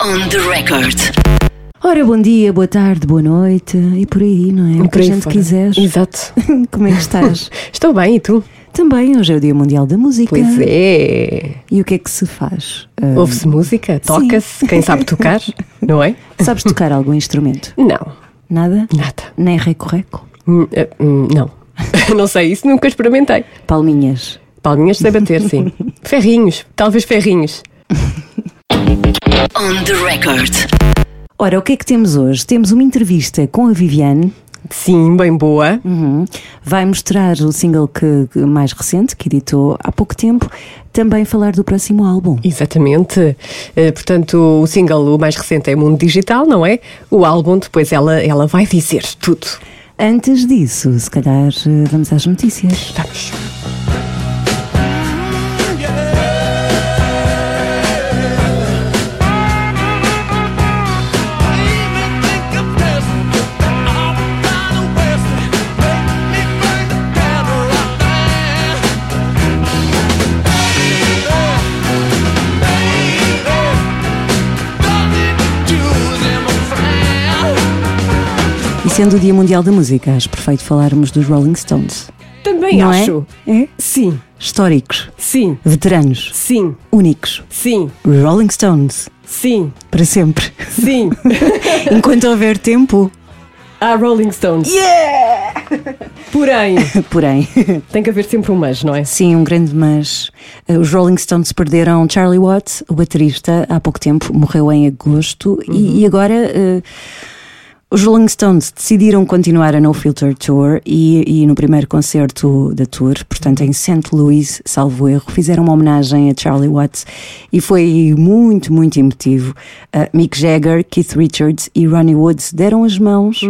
On the record. Ora, bom dia, boa tarde, boa noite e por aí, não é? O que Por a aí gente fora. quiser. Exato. Como é que estás? Estou bem, e tu? Também, hoje é o Dia Mundial da Música. Pois é. E o que é que se faz? Ah, Ouve-se música, toca-se, quem sabe tocar, não é? sabes tocar algum instrumento? Não, Nada? nada. Nem reco-reco? Hum, eh, hum, não. não sei, isso nunca experimentei. Palminhas? Palminhas sei bater, sim. Ferrinhos, talvez ferrinhos. On the record. Ora, o que é que temos hoje? Temos uma entrevista com a Viviane. Sim, bem boa. Uhum. Vai mostrar o single que, que mais recente, que editou há pouco tempo. Também falar do próximo álbum. Exatamente. Eh, portanto, o single o mais recente é Mundo Digital, não é? O álbum, depois ela, ela vai dizer tudo. Antes disso, se calhar eh, vamos às notícias. Vamos. Sendo o Dia Mundial da Música, acho perfeito falarmos dos Rolling Stones. Também Não acho. é? É? Sim, Históricos, sim, veteranos, sim, únicos. sim, Rolling Stones, sim, para sempre. sim. Enquanto houver tempo. Há Rolling Stones. Yeah! Porém, Porém, tem que haver sempre um mas, não é? sim, um grande mas. Eh, Os Rolling Stones perderam Charlie Watts, o baterista, há pouco tempo, morreu em agosto. E, e agora. eh, os Rolling Stones decidiram continuar a No Filter Tour e, e no primeiro concerto da tour, portanto em St. Louis, salvo erro, fizeram uma homenagem a Charlie Watts e foi muito, muito emotivo. Uh, Mick Jagger, Keith Richards e Ronnie Woods deram as mãos,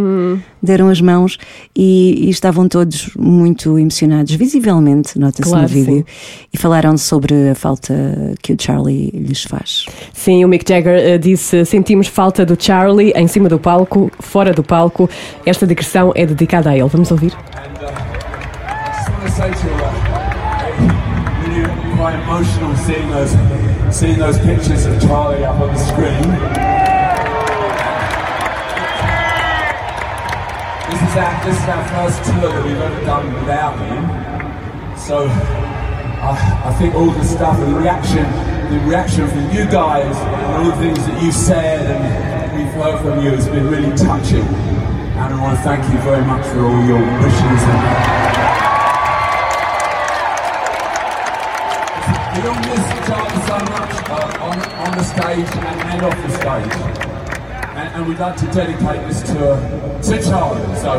deram as mãos e, e estavam todos muito emocionados, visivelmente, nota-se Claro, no vídeo, e falaram sobre a falta que o Charlie lhes faz. Sim, o Mick Jagger eh, disse: sentimos falta do Charlie em cima do palco, fora do palco. Esta digressão é dedicada a ele. Vamos ouvir? uh, This is our, this is our first tour that we've ever done without him. So I, I think all the stuff and the reaction, the reaction from you guys and all the things that you've said and we've heard from you has been really touching. And I want to thank you very much for all your wishes and We don't miss Charlie so much uh, on, on the stage and off the stage. Charlie. So,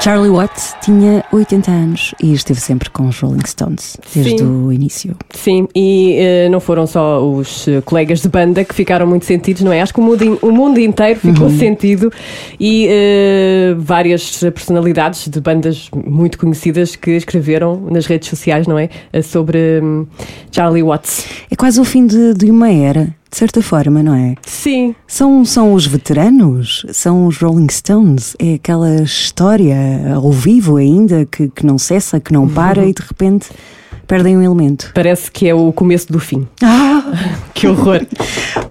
Charlie Watts tinha 80 anos e esteve sempre com os Rolling Stones, desde Sim. o início. Sim, e eh, não foram só os eh, colegas de banda que ficaram muito sentidos, não é? Acho que o mundo, in- o mundo inteiro ficou sentido e eh, várias personalidades de bandas muito conhecidas que escreveram nas redes sociais, não é? Sobre hum, Charlie Watts. É quase o fim de, de uma era, de certa forma, não é? Sim, São, são os veteranos, são os Rolling Stones, é aquela história ao vivo ainda que, que não cessa, que não para e de repente perdem um elemento. parece que é o começo do fim. Ah! Que horror!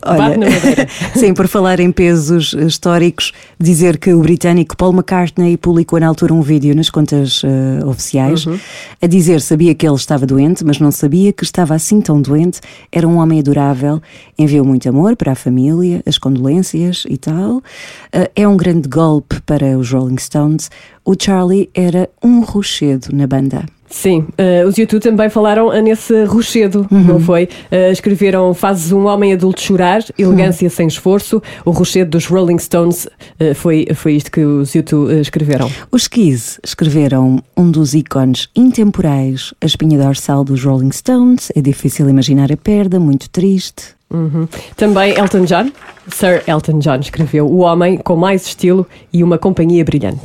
Madeira. sim, por falar em pesos eh, históricos, dizer que o britânico Paul McCartney publicou na altura um vídeo nas contas eh, oficiais a dizer sabia que ele estava doente, mas não sabia que estava assim tão doente. Era um homem adorável, enviou muito amor para a família, as condolências e tal. Eh, é um grande golpe para os Rolling Stones. O Charlie era um rochedo na banda. Sim, eh, os YouTube também falaram nesse rochedo, não foi? Eh, escreveram Fazes um homem adulto chorar, elegância sem esforço. O rochedo dos Rolling Stones eh, foi, foi isto que os YouTube escreveram. Os Kiss escreveram um dos ícones intemporais, a espinha dorsal dos Rolling Stones. É difícil imaginar a perda, muito triste. Uhum. Também Elton John, Sir Elton John, escreveu O homem com mais estilo e uma companhia brilhante.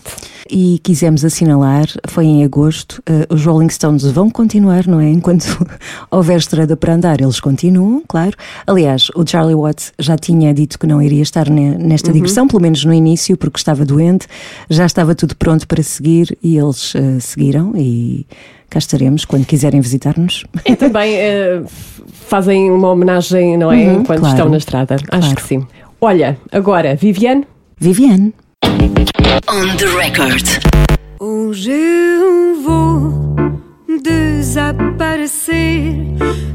E quisemos assinalar, foi em agosto, uh, os Rolling Stones vão continuar, não é? Enquanto houver estrada para andar, eles continuam, claro. Aliás, o Charlie Watts já tinha dito que não iria estar ne, nesta uhum. digressão, pelo menos no início, porque estava doente, já estava tudo pronto para seguir e eles uh, seguiram e cá estaremos quando quiserem visitar-nos. E também uh, fazem uma homenagem, não é? Uhum, Enquanto claro, estão na estrada. Claro. Acho que sim. Olha, agora, Viviane. Viviane. On the record. Hoje eu vou desaparecer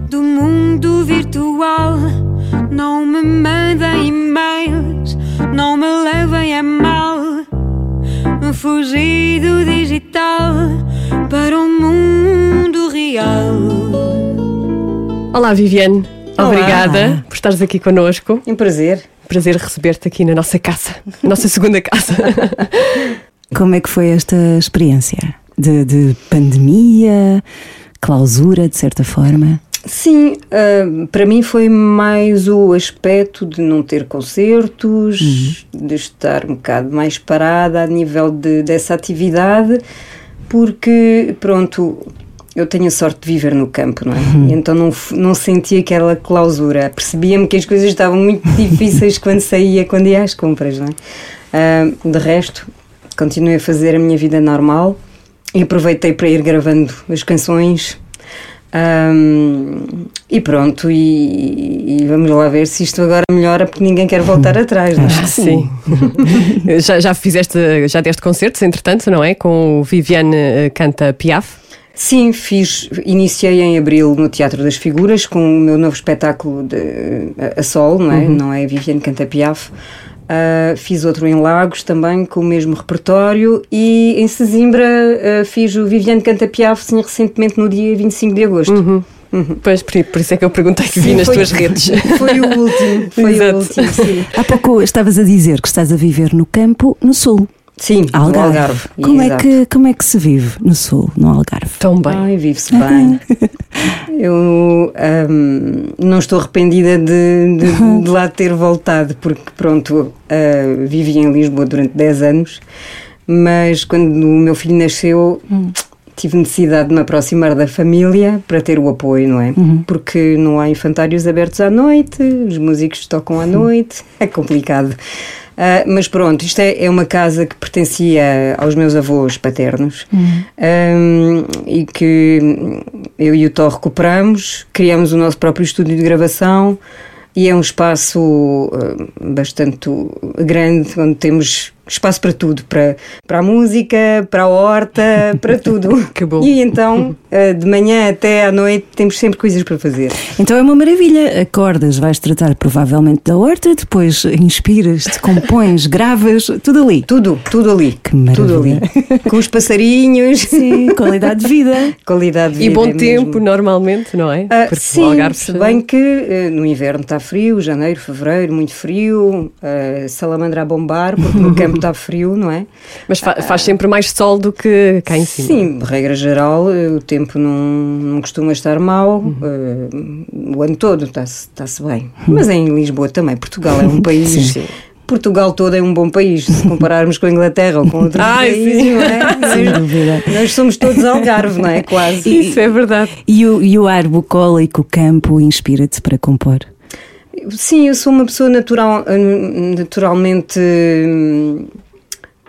do mundo virtual. Não me mandem e-mails, não me levem a mal. Fugir do digital para o mundo real. Olá, Viviane. Olá. Obrigada por estares aqui connosco. Um prazer. Prazer receber-te aqui na nossa casa, nossa segunda casa. Como é que foi esta experiência de, de pandemia, clausura, de certa forma? Sim, uh, para mim foi mais o aspecto de não ter concertos, uhum. de estar um bocado mais parada a nível de, dessa atividade, porque, pronto, eu tenho a sorte de viver no campo, não é? Uhum. então não, não sentia aquela clausura. Percebia-me que as coisas estavam muito difíceis quando saía, quando ia às compras, não é? Uh, de resto, continuei a fazer a minha vida normal e aproveitei para ir gravando as canções. Um, e pronto, e, e, vamos lá ver se isto agora melhora, porque ninguém quer voltar atrás, não é? Sim. já, já fizeste, já deste concertos, entretanto, não é? Com o Viviane eh, Canta Piaf. Sim, fiz, iniciei em abril no Teatro das Figuras com o meu novo espetáculo de, a, a Sol, não é? Uhum. Não é Viviane Canta Piaf. Uh, fiz outro em Lagos também com o mesmo repertório e em Sesimbra uh, fiz o Viviane Canta Piaf sim, recentemente no dia 25 de agosto. Uhum. Uhum. Pois, por, por, isso é que eu perguntei que vi nas foi, tuas redes. Foi o último, foi Exato. o último, sim. Há pouco estavas a dizer que estás a viver no campo, no sul. Sim, Algarve. no Algarve. Como é, que, como é que se vive no Sul, no Algarve? Tão bem. Ai, vive-se bem. Eu um, não estou arrependida de, de, de, lá ter voltado, porque pronto, uh, vivi em Lisboa durante 10 anos, mas quando o meu filho nasceu. Hum. Tive necessidade de me aproximar da família para ter o apoio, não é? Uhum. Porque não há infantários abertos à noite, os músicos tocam à noite, é complicado. Uh, mas pronto, isto é, é, uma casa que pertencia aos meus avós paternos uhum. um, e que eu e o Tó recuperamos, criamos o nosso próprio estúdio de gravação e é um espaço uh, bastante grande onde temos espaço para tudo, para, para a música, para a horta, para tudo. que bom. E então, eh, de manhã até à noite, temos sempre coisas para fazer. Então é uma maravilha. Acordas, vais tratar provavelmente da horta, depois inspiras-te, compões, gravas, tudo ali. Tudo, tudo ali. Que maravilha. Tudo ali. Com os passarinhos. Sim, qualidade de vida. Qualidade de vida. E bom é tempo, mesmo. normalmente, não é? Uh, Porque sim, se bem que uh, no inverno está frio, janeiro, fevereiro, muito frio, uh, salamandra a bombar, porque no campo está frio, não é? Mas fa faz sempre mais sol do que cá em cima. Sim, de regra geral, eh, o tempo não, não costuma estar mau, uhum. uh, o ano todo está-se está bem. Mas em Lisboa também, Portugal é um país. sim, sim. Portugal todo é um bom país, se compararmos com a Inglaterra ou com outros Ai, países, sim. não é? Nós, nós, somos todos Algarve, não é? Quase. Isso é verdade. E o, e o ar bucólico, o campo, inspira-te para compor? Sim, eu sou uma pessoa natural, naturalmente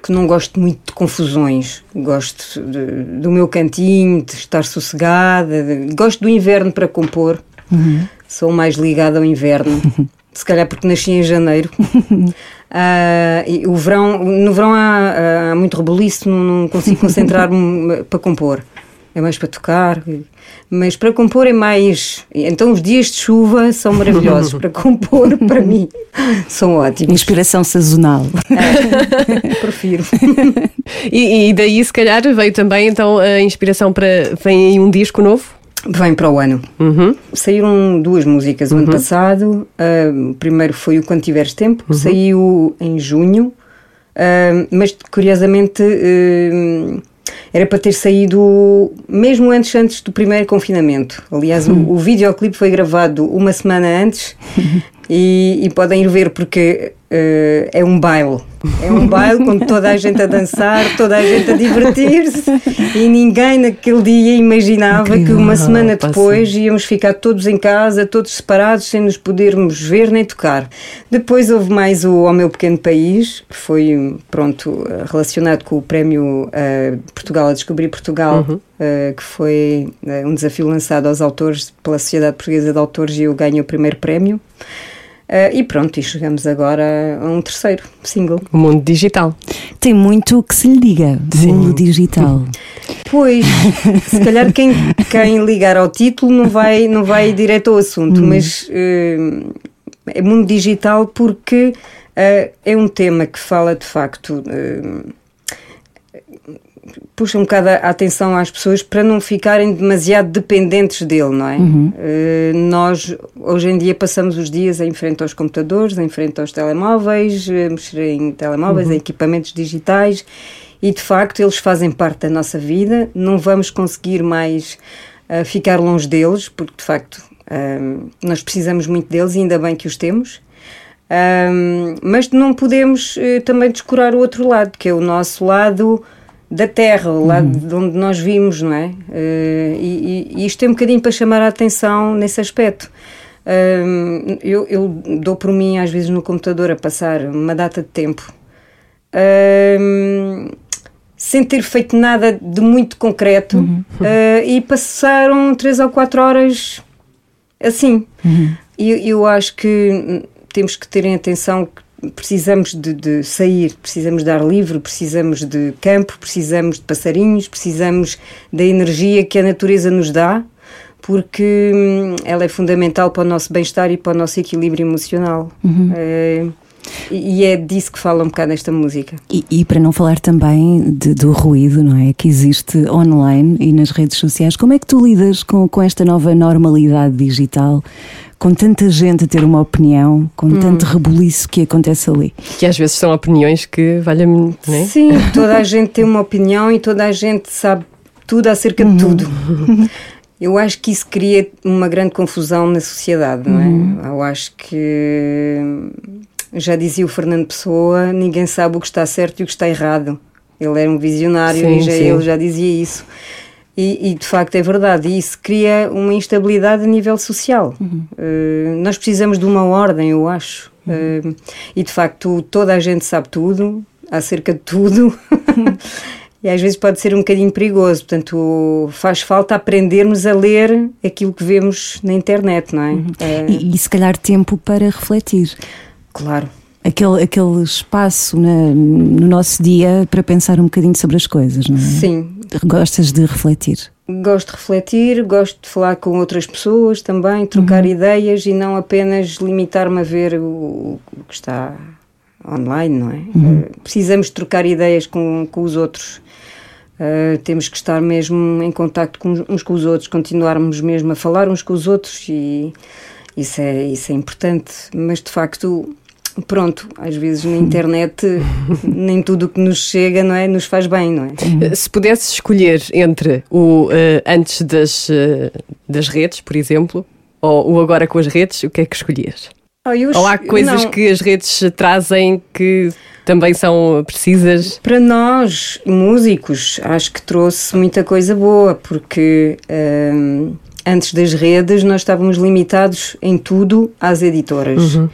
que não gosto muito de confusões. Gosto de, do meu cantinho, de estar sossegada. De, gosto do inverno para compor. Uhum. Sou mais ligada ao inverno. Se calhar porque nasci em janeiro. uh, o verão, no verão há, há muito rebuliço, não, não consigo concentrar-me para compor é mais para tocar, mas para compor é mais. Então, os dias de chuva são maravilhosos para compor, para mim, são ótimos. Inspiração sazonal. É, prefiro. e, e, daí, se calhar, veio também então a inspiração para. Vem aí um disco novo? Vem para o ano. Uhum. Saíram duas músicas o uhum. ano passado. Uh, primeiro foi o Quando Tiveres Tempo, uhum. saiu em junho, uh, mas curiosamente. Uh, era para ter saído mesmo antes, antes do primeiro confinamento. Aliás, o, o videoclipe foi gravado uma semana antes e, e, podem ir ver porque Uh, é um baile. É um baile com toda a gente a dançar, toda a gente a divertir-se e ninguém naquele dia imaginava que uma semana depois íamos ficar todos em casa, todos separados, sem nos podermos ver nem tocar. Depois houve mais o Ao Meu Pequeno País, que foi, pronto, relacionado com o prémio uh, Portugal a Descobrir Portugal, uhum. uh, que foi um desafio lançado aos autores pela Sociedade Portuguesa de Autores e eu ganhei o primeiro prémio. Uh, e pronto, e chegamos agora a um terceiro single. O mundo digital. Tem muito que se lhe diga, Sim. mundo digital. Pois, se calhar quem, quem ligar ao título não vai, não vai direto ao assunto, hum. mas uh, é mundo digital porque uh, é um tema que fala de facto puxa um bocado a atenção às pessoas para não ficarem demasiado dependentes dele, não é? Uhum. Uh, nós, hoje em dia, passamos os dias em frente aos computadores, em frente aos telemóveis, a mexer em telemóveis, uhum. em equipamentos digitais e, de facto, eles fazem parte da nossa vida. Não vamos conseguir mais uh, ficar longe deles, porque, de facto, uh, nós precisamos muito deles e ainda bem que os temos. Um, mas não podemos também descurar o outro lado, que é o nosso lado da terra, lá uhum. de onde nós vimos, não é? Uh, e, e, isto é um bocadinho para chamar a atenção nesse aspecto. Uh, eu, eu, dou por mim, às vezes, no computador a passar uma data de tempo uh, sem ter feito nada de muito concreto uhum. e passaram três ou quatro horas assim. Uhum. E eu acho que temos que terem atenção que precisamos de, de, sair, precisamos de ar livre, precisamos de campo, precisamos de passarinhos, precisamos da energia que a natureza nos dá, porque hum, ela é fundamental para o nosso bem-estar e para o nosso equilíbrio emocional. Uhum. É, e é disso que fala um bocado esta música. E, e para não falar também de, do ruído, não é? Que existe online e nas redes sociais. Como é que tu lidas com, com esta nova normalidade digital? Com tanta gente a ter uma opinião, com hum. tanto rebuliço que acontece ali. Que às vezes são opiniões que valem muito, não é? Sim, toda a gente tem uma opinião e toda a gente sabe tudo acerca de uhum. tudo. Eu acho que isso cria uma grande confusão na sociedade, não é? Uhum. Eu acho que já dizia o Fernando Pessoa, ninguém sabe o que está certo e o que está errado. Ele era um visionário sim, e já, ele já dizia isso. E, e, de facto é verdade, e isso cria uma instabilidade a nível social. Uhum. Uh, nós precisamos de uma ordem, eu acho. Uhum. Uh, e de facto toda a gente sabe tudo, acerca de tudo. e às vezes pode ser um bocadinho perigoso. Portanto, faz falta aprendermos a ler aquilo que vemos na internet, não é? Uhum. é... E, e, se calhar tempo para refletir. Claro. Aquele, aquele espaço na, no nosso dia para pensar um bocadinho sobre as coisas, não é? Sim, Gostas de refletir? Gosto de refletir, gosto de falar com outras pessoas também, trocar uhum. ideias e não apenas limitar-me a ver o, que está online, não é? Uhum. Uh, precisamos trocar ideias com, com os outros. Uh, temos que estar mesmo em contato com uns com os outros, continuarmos mesmo a falar uns com os outros e isso é, isso é importante. Mas de facto pronto, às vezes na internet nem tudo o que nos chega não é, nos faz bem, não é? Se pudesse escolher entre o uh, antes das, uh, das redes, por exemplo, ou o agora com as redes, o que é que escolhias? Oh, ou há coisas não. que as redes trazem que também são precisas? Para nós, músicos, acho que trouxe muita coisa boa, porque um, antes das redes nós estávamos limitados em tudo às editoras. Uhum.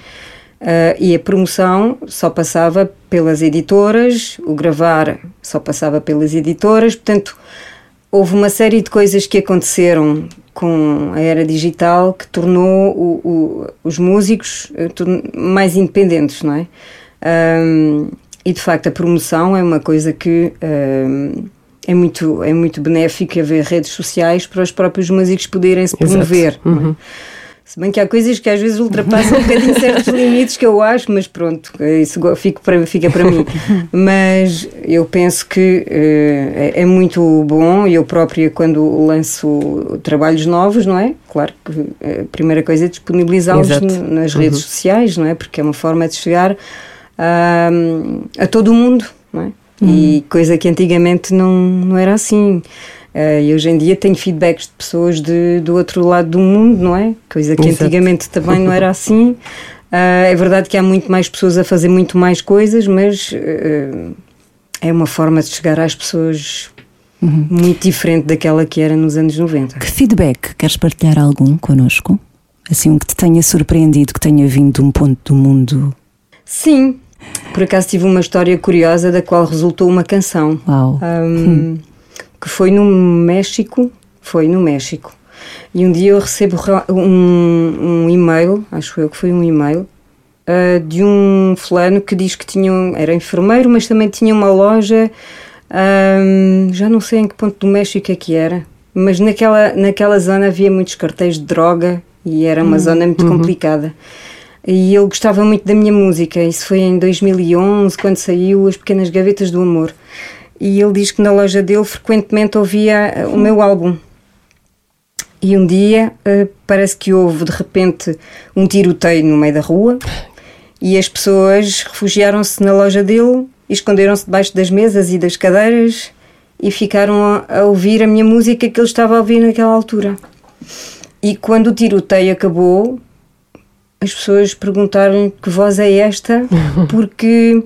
Uh, e a promoção só passava pelas editoras, o gravar só passava pelas editoras, portanto, houve uma série de coisas que aconteceram com a era digital que tornou o, o, os músicos eh, mais independentes, não é? Um, e de facto a promoção é uma coisa que um, é muito, é muito benéfica haver redes sociais para os próprios músicos poderem se promover. É? Uhum. Se bem que há coisas que às vezes ultrapassam um bocadinho certos limites que eu acho, mas pronto, isso fica para, fica para mim. Mas eu penso que uh, é, é, muito bom, eu própria, quando lanço trabalhos novos, não é? Claro que a primeira coisa é disponibilizá-los nas redes uhum. sociais, não é? Porque é uma forma de chegar a, a todo o mundo, não é? Uhum. E coisa que antigamente não, não era assim. Uh, e hoje em dia tenho feedbacks de pessoas de, do outro lado do mundo, não é? Coisa que Exato. antigamente também não era assim. Uh, é verdade que há muito mais pessoas a fazer muito mais coisas, mas uh, é uma forma de chegar às pessoas uhum. muito diferente daquela que era nos anos 90. Que feedback queres partilhar algum connosco? Assim, um que te tenha surpreendido, que tenha vindo de um ponto do mundo? Sim, por acaso tive uma história curiosa da qual resultou uma canção. Uau. Um, hum. Que foi no México. Foi no México. E um dia eu recebo um, um e-mail, acho eu que foi um e-mail, uh, de um fulano que diz que tinha, era enfermeiro, mas também tinha uma loja, um, já não sei em que ponto do México é que era, mas naquela, naquela zona havia muitos cartéis de droga e era uma uhum. zona muito uhum. complicada. E ele gostava muito da minha música. Isso foi em 2011, quando saiu As Pequenas Gavetas do Amor. E ele diz que na loja dele frequentemente ouvia o meu álbum. E um dia uh, parece que houve de repente um tiroteio no meio da rua e as pessoas refugiaram-se na loja dele esconderam-se debaixo das mesas e das cadeiras e ficaram a, a ouvir a minha música que ele estava a ouvir naquela altura. E quando o tiroteio acabou, as pessoas perguntaram que voz é esta, porque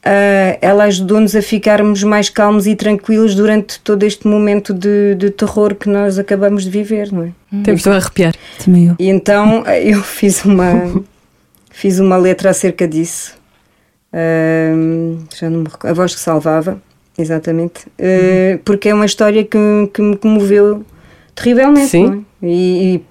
Uh, ela ajudou-nos a ficarmos mais calmos e tranquilos durante todo este momento de, de terror que nós acabamos de viver, não é? Hum. Temos de arrepiar. Também eu. E então eu fiz uma, fiz uma letra acerca disso. Uh, já não me recordo. A voz que salvava, exatamente. Uh, porque é uma história que, que me comoveu terrivelmente. Sim. É? E, e,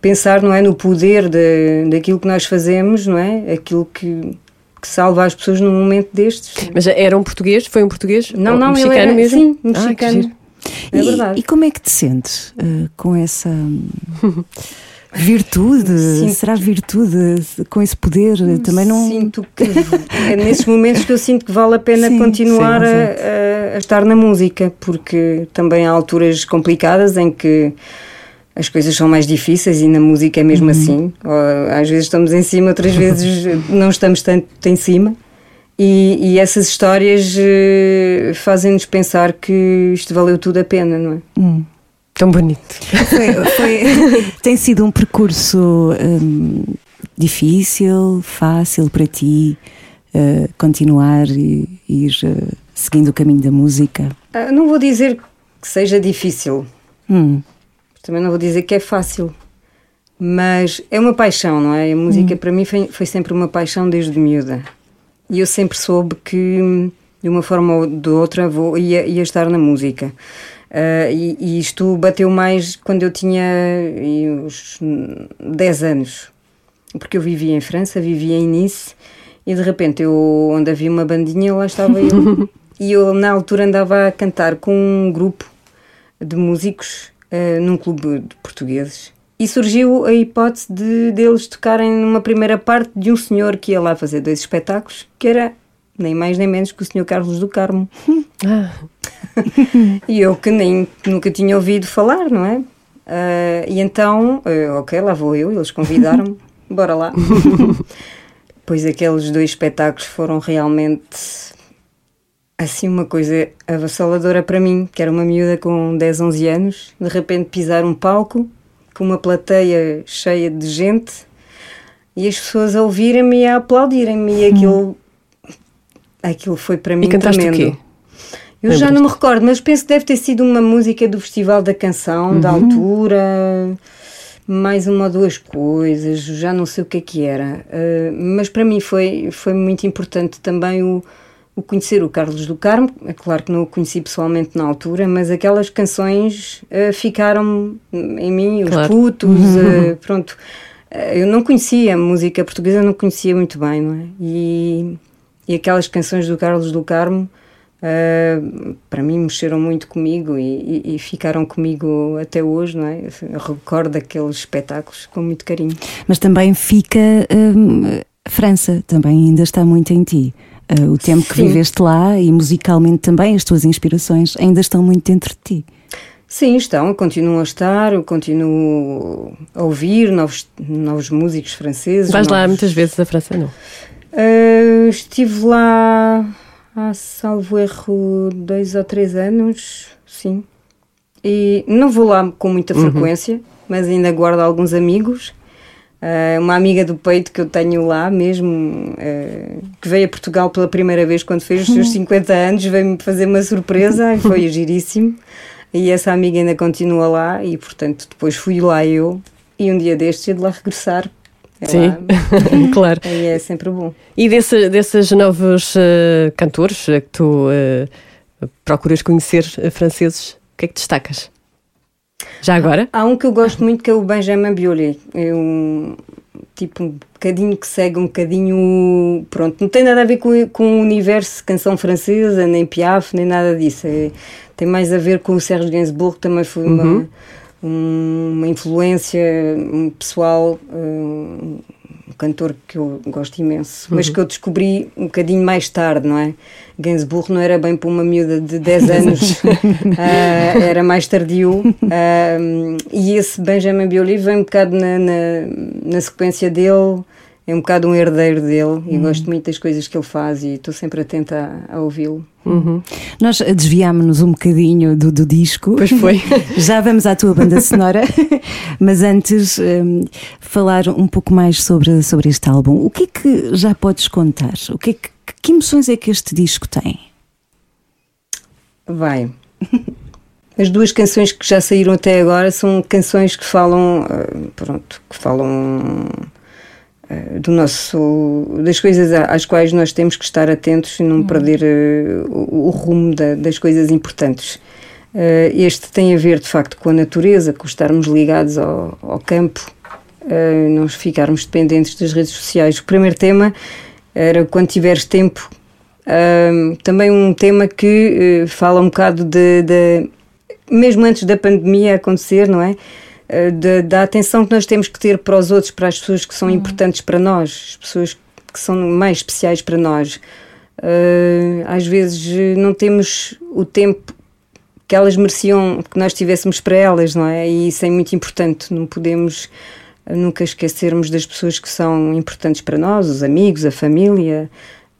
pensar não é, no poder de, daquilo que nós fazemos, não é? Aquilo que que salva as pessoas num momento destes. Mas era um português? Foi um português? Não, não, mexicano ele era, mesmo? Sim, um ah, mexicano. é e, verdade. E como é que te sentes uh, com essa virtude? Sinto, Será virtude com esse poder? Também não. Sinto que é nesses momentos que eu sinto que vale a pena sim, continuar sim, a, a, a estar na música, porque também há alturas complicadas em que as coisas são mais difíceis e na música é mesmo uhum. assim. Às vezes estamos em cima, outras vezes não estamos tanto em cima. E, e essas histórias uh, fazem-nos pensar que isto valeu tudo a pena, não é? Hum. Tão bonito. Foi, foi, tem sido um percurso um, difícil, fácil para ti uh, continuar e ir uh, seguindo o caminho da música? Uh, não vou dizer que seja difícil. Hum. Também não vou dizer que é fácil, mas é uma paixão, não é? A música hum. para mim foi, foi, sempre uma paixão desde miúda. E eu sempre soube que, de uma forma ou de outra, vou, ia, ia estar na música. Uh, e, e, isto bateu mais quando eu tinha uns 10 anos. Porque eu vivia em França, vivia em Nice, e de repente eu, onde havia uma bandinha, lá estava eu. e eu, na altura, andava a cantar com um grupo de músicos uh, num clube de portugueses. E surgiu a hipótese de deles tocarem numa primeira parte de um senhor que ia lá fazer dois espetáculos, que era nem mais nem menos que o senhor Carlos do Carmo. Ah. e eu que nem nunca tinha ouvido falar, não é? Uh, e então, uh, ok, lá vou eu, eles convidaram-me, bora lá. pois aqueles dois espetáculos foram realmente assim uma coisa avassaladora para mim, que era uma miúda com 10, 11 anos, de repente pisar um palco com uma plateia cheia de gente e as pessoas a ouvirem-me e a aplaudirem-me e aquilo, aquilo foi para mim e cantaste tremendo. O quê? Eu já não me recordo, mas penso que deve ter sido uma música do Festival da Canção, uhum. da altura, mais uma ou duas coisas, já não sei o que é que era. Uh, mas para mim foi, foi muito importante também o, o conhecer o Carlos do Carmo, é claro que não o conheci pessoalmente na altura, mas aquelas canções uh, ficaram em mim, os claro. putos, uh, pronto. Uh, eu não conhecia a música portuguesa, não conhecia muito bem, não é? E, e aquelas canções do Carlos do Carmo, para mim, mexeram muito comigo e, e, e, ficaram comigo até hoje, não é? Eu recordo aqueles espetáculos com muito carinho. Mas também fica. Um, França também ainda está muito em ti o tempo que viveste lá e musicalmente também as tuas inspirações ainda estão muito dentro de ti. Sim, estão, continuam a estar, eu continuo a ouvir novos, novos músicos franceses. Vais novos... lá muitas vezes à França, não? Uh, estive lá há, salvo erro, dois ou três anos, sim. E não vou lá com muita uhum. frequência, uhum. mas ainda guardo alguns amigos Uh, uma amiga do peito que eu tenho lá mesmo, uh, que veio a Portugal pela primeira vez quando fez os seus 50 anos, veio-me fazer uma surpresa e foi giríssimo. E essa amiga ainda continua lá e, portanto, depois fui lá eu e um dia destes ia de lá regressar. É Sim, claro. E é sempre bom. E desse, desses novos uh, cantores que tu procuras conhecer, franceses, o que é que destacas? Já agora? Há um que eu gosto muito que é o Benjamin Biolay. É um tipo um bocadinho que segue um bocadinho. Pronto, não tem nada a ver com, com o universo canção francesa, nem Piaf, nem nada disso. É, tem mais a ver com o Serge Gainsbourg, que também foi uma, Uhum. um- uma influência um pessoal. Um, um cantor que eu gosto imenso, mas Uhum. que eu descobri um bocadinho mais tarde, não é? Gainsbourg não era bem para uma miúda de 10 anos, ah, era mais tardio. ah, e esse Benjamin Biolay vem um bocado na, na, na sequência dele, é um bocado um herdeiro dele, e gosto muito das coisas que ele faz e estou sempre atenta a, a ouvi-lo. Uhum. Nós desviámos-nos um bocadinho do, do disco. Pois foi. Já vamos à tua banda sonora, mas antes hum, falar um pouco mais sobre, sobre este álbum. O que é que já podes contar? O que, é que, que emoções é que este disco tem? Vai. As duas canções que já saíram até agora são canções que falam, ah, pronto, que falam do nosso, das coisas às quais nós temos que estar atentos e não perder ah, o, o rumo da- das coisas importantes. Ah, este tem a ver, de facto, com a natureza, com estarmos ligados ao, ao campo, não ficarmos dependentes das redes sociais. O primeiro tema era quando tiveres tempo. Também um tema que eh, fala um bocado de, de- mesmo antes da pandemia acontecer, não é? Eh, da- da atenção que nós temos que ter para os outros, para as pessoas que são importantes para nós, as pessoas que são mais especiais para nós. Eh, às vezes eh, não temos o tempo que elas mereciam que nós tivéssemos para elas, não é? E isso é muito importante. Não podemos nunca esquecermos das pessoas que são importantes para nós, os amigos, a família.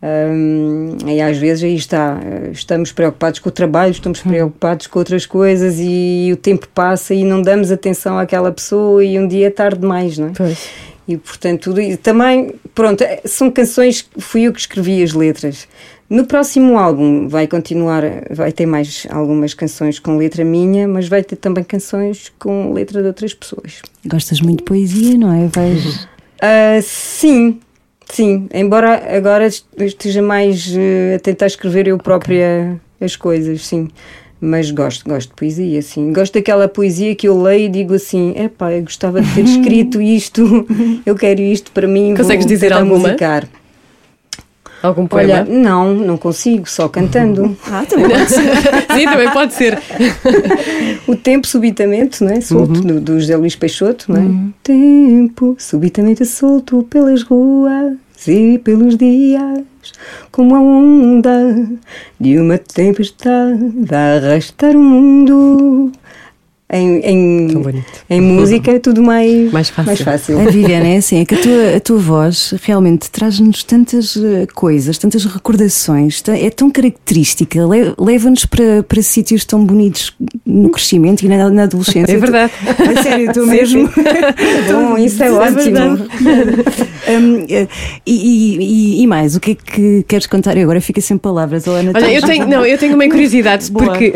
Hum, e às vezes aí está, eh, estamos preocupados com o trabalho, estamos preocupados com outras coisas e o tempo passa e não damos atenção àquela pessoa e um dia é tarde demais, não é? Pois. E portanto, tudo isso também, pronto, eh, são canções fui eu que escrevi as letras. No próximo álbum vai continuar, vai ter mais algumas canções com letra minha, mas vai ter também canções com letra de outras pessoas. Gostas muito de poesia, não é? Vais. Ah, sim, sim. Embora agora est- esteja mais eh, a tentar escrever eu própria as coisas, sim. Mas gosto, gosto de poesia, sim. Gosto daquela poesia que eu leio e digo assim: epá, eu gostava de ter escrito isto, eu quero isto para mim. Consegues dizer alguma? musicar. Algum Olha, poema? não, não consigo, só cantando. Ah, também pode ser. Sim, também pode ser. O tempo subitamente, não é? Solto, Uhum. do, do José Luís Peixoto, não é? Tempo subitamente solto pelas ruas e pelos dias, como a onda de uma tempestade a arrastar o mundo. Em, em, em música é tudo mais, Mais fácil. fácil. A Viviana é assim, é que a tua, a tua voz realmente traz-nos tantas eh, coisas, tantas recordações, é tão característica, le- leva-nos para, para sítios tão bonitos no crescimento e na, na adolescência. É verdade. A sério, estou Sim, mesmo. Bom, isso é É ótimo. Hum, eh, e, e- e mais, o que é que queres contar? Eu agora fico sem palavras, Helena. Olha, eu tenho, não, eu tenho uma curiosidade Boa. porque.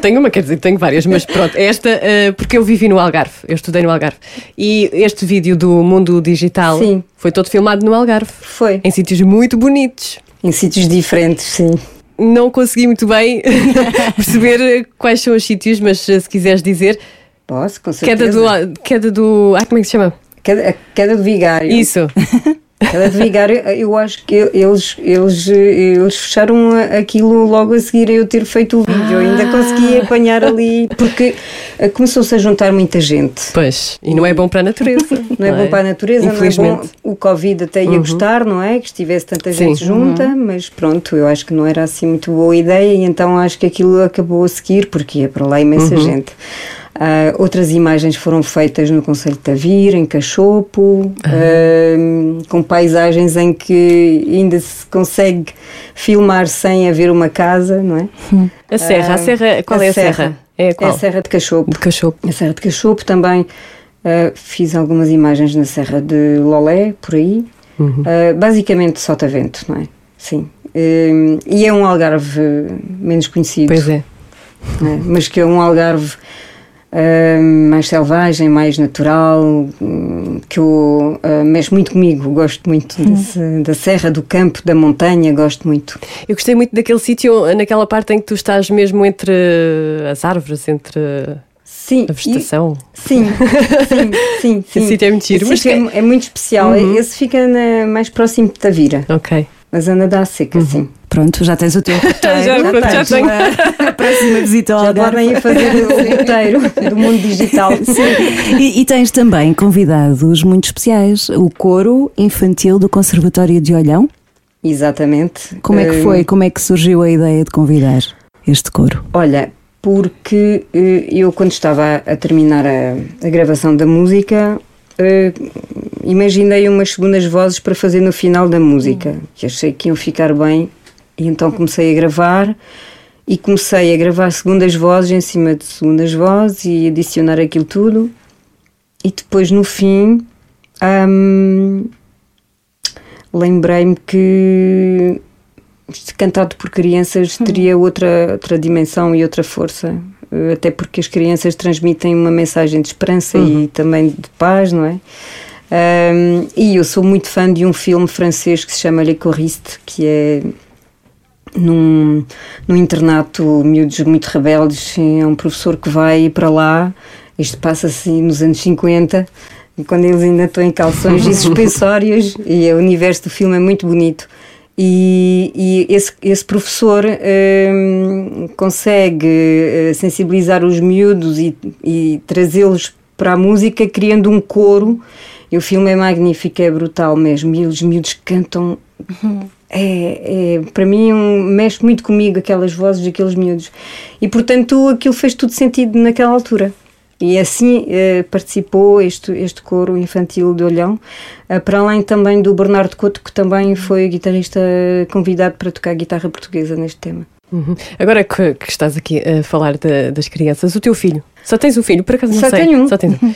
Tenho uma, quer dizer, tenho várias, mas pronto, esta, eh, porque eu vivi no Algarve, eu estudei no Algarve. E este vídeo do mundo digital Sim. foi todo filmado no Algarve, Foi. em sítios muito bonitos. Em sítios diferentes, sim. Não consegui muito bem perceber quais são os sítios, mas eh, se quiseres dizer, Posso, com certeza. queda do, queda do. Ah, como é que se chama? Queda, a queda do vigário. Isso. Cada de Vigário, eu acho que eles, eles, eles fecharam aquilo logo a seguir a eu ter feito o vídeo. Eu ainda consegui apanhar ali, porque eh, começou-se a juntar muita gente. Pois, e não é bom para a natureza. Não é bom para a natureza, não é bom. Infelizmente. O Covid até ia gostar, não é? Que estivesse tanta Sim. gente junta, mas pronto, eu acho que não era assim muito boa ideia e então acho que aquilo acabou a seguir, porque ia para lá imensa gente. Ah, outras imagens foram feitas no Conselho de Tavira, em Cachopo, ah, com paisagens em que ainda se consegue filmar sem haver uma casa, não é? A serra, a serra, qual a é a serra? É É qual? a Serra de Cachopo. De Cachopo. A Serra de Cachopo também Uh, fiz algumas imagens na Serra de Lolé, por aí. Uhum. Uh, basicamente Sotavento, não é? Sim. Uh, e é um Algarve menos conhecido. Pois é. é? Mas que é um Algarve uh, mais selvagem, mais natural, hum, que eu, uh, mexe muito comigo. Gosto muito desse- da serra, do campo, da montanha, gosto muito. Eu gostei muito daquele sítio, naquela parte em que tu estás mesmo entre as árvores, entre Sim, a e- vegetação. Sim, sim, sim. sim. Esse sítio é muito giro, mas é, é muito especial. Esse fica na- mais próximo de Tavira, Ok. Na zona da Seca, sim. Pronto, já tens o teu roteiro. Já, pronto, já tens tenho. a- próxima visita ao Já podem ir fazer o roteiro do mundo digital. E, e tens também convidados muito especiais, o coro infantil do Conservatório de Olhão. Exatamente. Como é que Eh, foi? Como é que surgiu a ideia de convidar este coro? Olha, porque eh, eu quando estava a, a terminar a, a gravação da música, eh, imaginei umas segundas vozes para fazer no final da música, que achei que iam ficar bem, e então comecei a gravar e comecei a gravar segundas vozes em cima de segundas vozes e adicionar aquilo tudo. E depois no fim hum, lembrei-me que cantado por crianças teria outra, outra dimensão e outra força. Eh, Até porque as crianças transmitem uma mensagem de esperança e também de paz, não é? Ahm, e eu sou muito fã de um filme francês que se chama Les Choristes, que é num, num internato miúdos muito rebeldes. É um professor que vai para lá. Isto passa-se nos anos 50, quando eles ainda estão em calções e suspensórios, e o universo do filme é muito bonito. E, e esse, esse professor hum, consegue eh, sensibilizar os miúdos e, e trazê-los para a música, criando um coro. E o filme é magnífico, é brutal mesmo. E os miúdos cantam é, é, para mim um, mexe muito comigo aquelas vozes daqueles miúdos e portanto aquilo fez tudo sentido naquela altura e assim eh, participou este, este coro infantil de Olhão eh, para além também do Bernardo Couto que também foi guitarrista convidado para tocar guitarra portuguesa neste tema Uhum. Agora que, que estás aqui a falar da- das crianças, o teu filho, só tens um filho? Por acaso não Só sei. tenho um. Só tens um.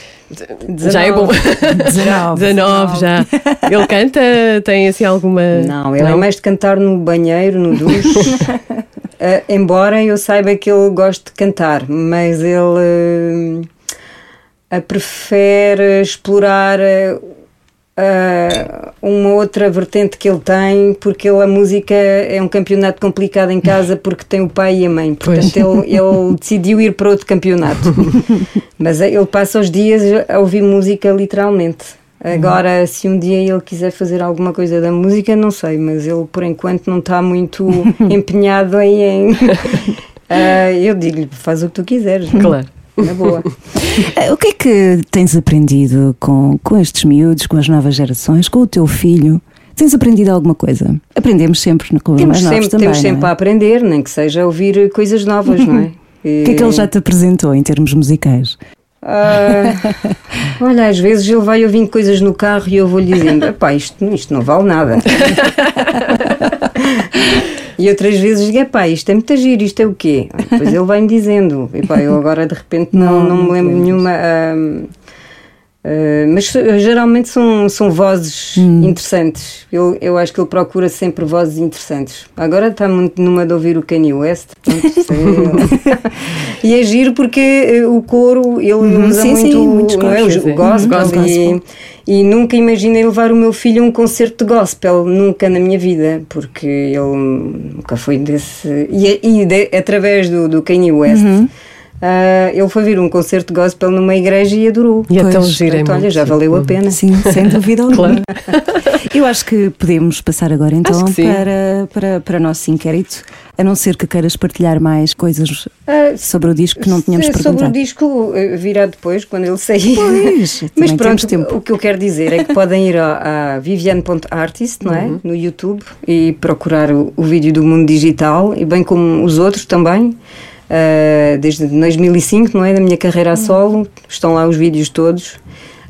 Já é bom. 19. 19 já. Ele canta? Tem assim alguma. Não, ele é mais de cantar no banheiro, no duche. Eh, embora eu saiba que ele gosta de cantar, mas ele eh, prefere explorar eh, uma outra vertente que ele tem, porque ele, a música é um campeonato complicado em casa porque tem o pai e a mãe. Portanto, ele, ele decidiu ir para outro campeonato. Mas ele passa os dias a ouvir música literalmente. Agora, se um dia ele quiser fazer alguma coisa da música, não sei, mas ele por enquanto não está muito empenhado aí em. Ah, eu digo-lhe, faz o que tu quiseres. Claro. Na boa. Eh, O que é que tens aprendido com, com estes miúdos, com as novas gerações, com o teu filho? Tens aprendido alguma coisa? Aprendemos sempre com os temos mais novos sempre, também. temos sempre é? a aprender, nem que seja ouvir coisas novas, não é? O que é que ele já te apresentou em termos musicais? Ah, olha, às vezes ele vai ouvindo coisas no carro e eu vou-lhe dizendo: Epá, isto, isto não vale nada. e outras vezes digo: Epá, isto é muito giro, isto é o quê? Depois ele vai-me dizendo: Epá, eu agora de repente não, Não, não, me lembro nenhuma. ah, ah, mas geralmente são, são vozes Hum. interessantes. Eu, eu acho que ele procura sempre vozes interessantes. Agora está muito numa de ouvir o Kanye West. e é giro porque uh, o coro ele usa Uhum. sim, sim, muito não é, coros, o sim. gospel, Gospel. E, e nunca imaginei levar o meu filho a um concerto de gospel, nunca na minha vida, porque ele nunca foi desse. E, e de- através do, do Kanye West. Uhum. Ah, ele foi ver um concerto de gospel numa igreja e adorou. E é tão Pois, giro, é Portanto, olha, já valeu a pena. Sim, sem dúvida alguma. Claro. Eu acho que podemos passar agora então para, para, para o nosso inquérito, a não ser que queiras partilhar mais coisas Ah, sobre o disco que não tínhamos Se- Sobre perguntado. o disco eh, virá depois, quando ele sair. Pois, Mas pronto, temos tempo. o que eu quero dizer é que podem ir a, a viviane.artist, não é? Uhum. No YouTube e procurar o, o vídeo do Mundo Digital, e bem como os outros também. Ah, desde 2005, não é? Da minha carreira Uhum. a solo, estão lá os vídeos todos.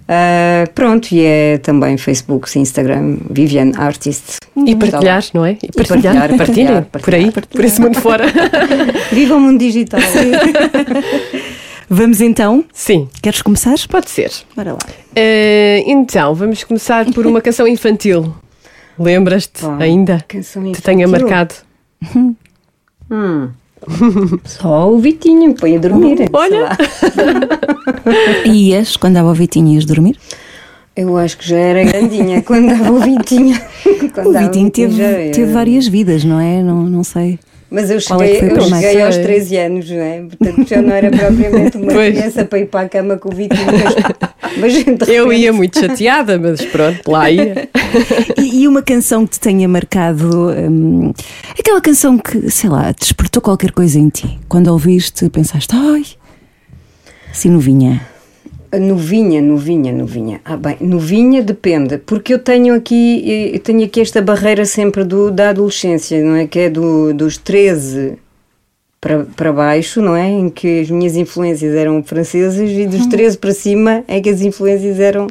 Ah, pronto, e é também Facebook, Instagram, Viviane Artist. E partilhar, não é? E partilhar, partilhar, partilhem partilhar, por aí, por esse mundo fora. Viva o mundo digital! Vamos então? Sim. Queres começar? Pode ser. Bora lá. Uh, então, vamos começar por uma canção infantil. Lembras-te ainda? Canção Te tenha infantil. marcado. Hum. Só o Vitinho, põe a dormir. sei Olha. lá. Ias, quando dava o Vitinho, ias dormir? Eu acho que já era grandinha quando dava o Vitinho. Quando O Vitinho teve, já era. teve várias vidas, não é? Não, não sei. Mas eu é cheguei, a eu cheguei aos Foi. 13 anos, não é? Portanto já não era propriamente uma Pois. criança para ir para a cama com o Vitinho. Mas, de Eu repente- ia muito chateada, mas pronto, lá ia. E, e uma canção que te tenha marcado, hum, aquela canção que, sei lá, despertou qualquer coisa em ti. Quando a ouviste, pensaste, ai, assim novinha. Novinha, novinha, novinha. Ah, bem, novinha depende, porque eu tenho aqui, eu tenho aqui esta barreira sempre do, da adolescência, não é? Que é do, dos 13 para, para baixo, não é? Em que as minhas influências eram francesas e dos 13 para cima é que as influências eram.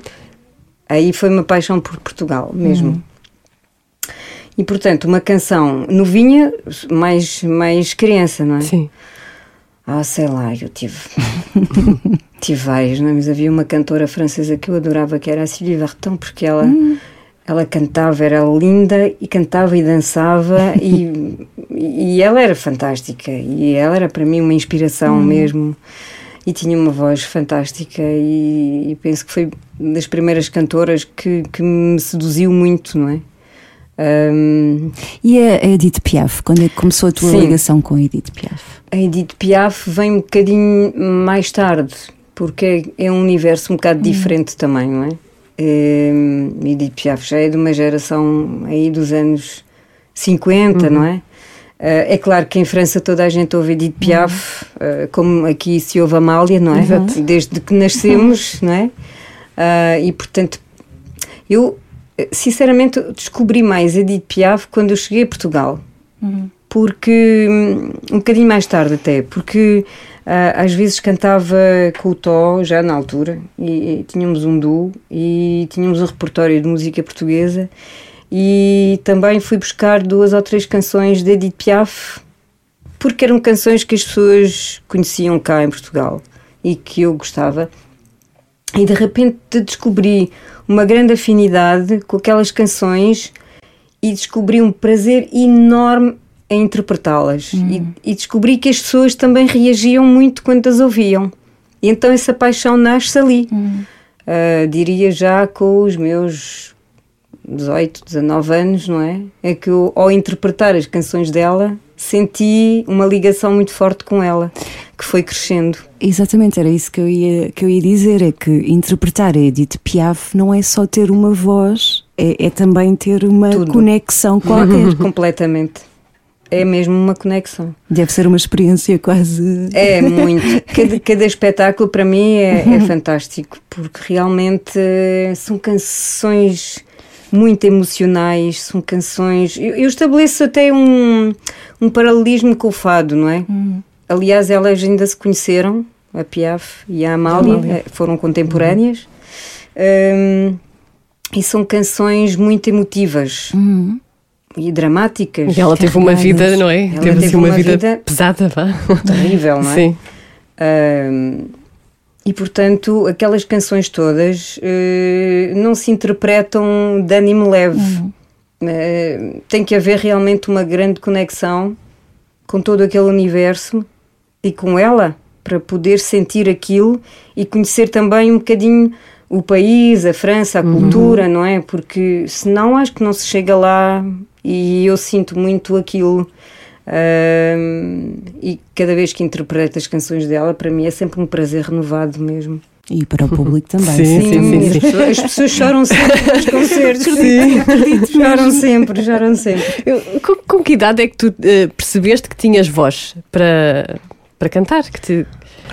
Aí foi uma paixão por Portugal mesmo. E portanto, uma canção novinha, mais, mais criança, não é? Sim. Ah, sei lá, eu tive. tive várias, não é? Mas havia uma cantora francesa que eu adorava, que era a Sylvie Vartan, porque ela, ela cantava, era linda e cantava e dançava e, e ela era fantástica. E ela era para mim uma inspiração mesmo. E tinha uma voz fantástica e, e penso que foi das primeiras cantoras que, que me seduziu muito, não é? Ahm, E a Edith Piaf, quando é que começou a tua Sim. ligação com a Edith Piaf? A Edith Piaf vem um bocadinho mais tarde, porque é, é um universo um bocado diferente também, não é? É, Edith Piaf já é de uma geração aí dos anos 50, não é? Eh, é claro que em França toda a gente ouve Edith Piaf, eh, como aqui se ouve Amália, não é? Desde que nascemos, não é? Ah, e portanto, eu sinceramente descobri mais Edith Piaf quando eu cheguei a Portugal. Porque hum, um bocadinho mais tarde até, porque ah, às vezes cantava com o Tó já na altura e, e tínhamos um duo e tínhamos um repertório de música portuguesa e também fui buscar duas ou três canções de Edith Piaf porque eram canções que as pessoas conheciam cá em Portugal e que eu gostava e de repente descobri uma grande afinidade com aquelas canções e descobri um prazer enorme em interpretá-las. E, e descobri que as pessoas também reagiam muito quando as ouviam. E então essa paixão nasce ali. Ah, diria já com os meus 18, 19 anos, não é? É que eu, ao interpretar as canções dela, senti uma ligação muito forte com ela, que foi crescendo. Exatamente, era isso que eu ia, que eu ia dizer: é que interpretar a Edith Piaf não é só ter uma voz, é, é também ter uma Tudo. conexão qualquer. Completamente. É mesmo uma conexão. Deve ser uma experiência quase. É muito. Cada, cada espetáculo para mim é, é fantástico, porque realmente eh, são canções muito emocionais, são canções. Eu, eu estabeleço até um, um paralelismo com o fado, não é? Aliás, elas ainda se conheceram, a Piaf e a Amália, Amália. eh, foram contemporâneas. Hum, e são canções muito emotivas e dramáticas. E ela teve uma vida, não é? Ela teve assim teve uma, uma vida, vida pesada, vá. terrível, não é? Sim. E portanto, aquelas canções todas eh, não se interpretam de ânimo leve. Eh, tem que haver realmente uma grande conexão com todo aquele universo e com ela para poder sentir aquilo e conhecer também um bocadinho o país, a França, a cultura, não é? Porque senão acho que não se chega lá e eu sinto muito aquilo. Ahm, e cada vez que interpreto as canções dela, para mim é sempre um prazer renovado mesmo. E para o público também. Sim, sim, sim. pessoas, as pessoas choram sempre nos concertos. choram sempre, choram sempre. Eu- Com, com que idade é que tu eh, percebeste que tinhas voz para, para cantar? Que te...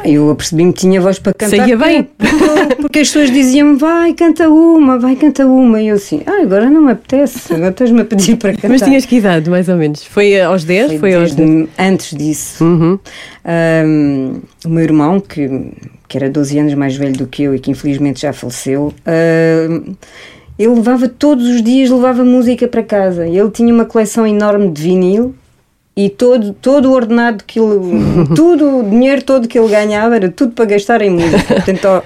Eu apercebi-me que tinha voz para cantar. Saía bem. Porque, porque as pessoas diziam vai, canta uma, vai, canta uma. E eu assim, ah, agora não me apetece, agora estás-me a pedir para cantar. Mas tinhas que idade, mais ou menos? Foi aos 10? Foi, aos desde 10? antes disso. Uhum. Um, o meu irmão, que, que era 12 anos mais velho do que eu e que infelizmente já faleceu, um, ele levava todos os dias levava música para casa. Ele tinha uma coleção enorme de vinil e todo, todo o ordenado que ele, tudo, o dinheiro todo que ele ganhava era tudo para gastar em música. Portanto, ó,